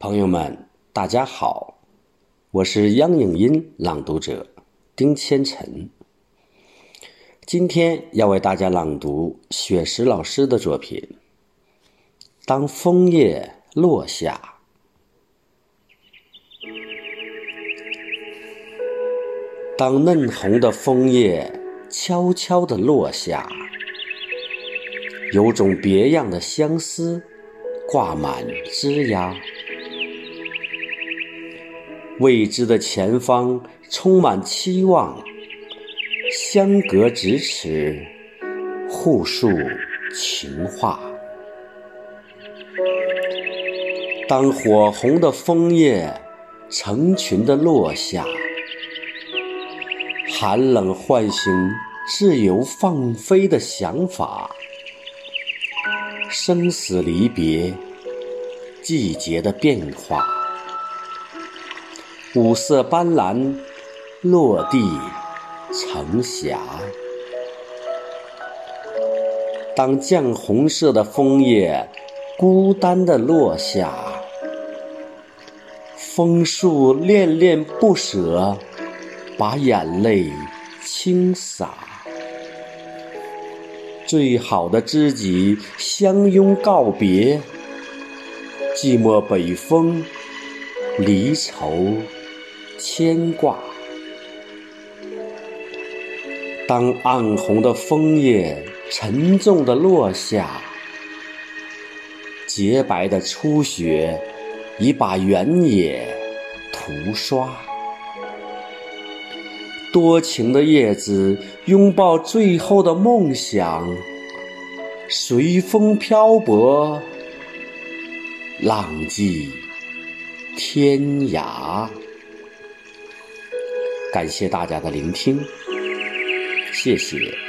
朋友们，大家好，我是央影音朗读者丁千晨。今天要为大家朗读雪石老师的作品《当枫叶落下》。当嫩红的枫叶悄悄地落下，有种别样的相思挂满枝桠。未知的前方充满期望，相隔咫尺，互诉情话。当火红的枫叶成群的落下，寒冷唤醒自由放飞的想法，生死离别，季节的变化。五色斑斓，落地成霞。当绛红色的枫叶孤单的落下，枫树恋恋不舍，把眼泪倾洒。最好的知己相拥告别，寂寞北风，离愁。牵挂。当暗红的枫叶沉重的落下，洁白的初雪已把原野涂刷。多情的叶子拥抱最后的梦想，随风漂泊，浪迹天涯。感谢大家的聆听，谢谢。